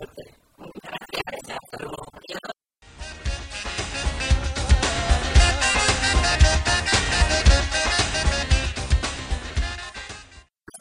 good thing.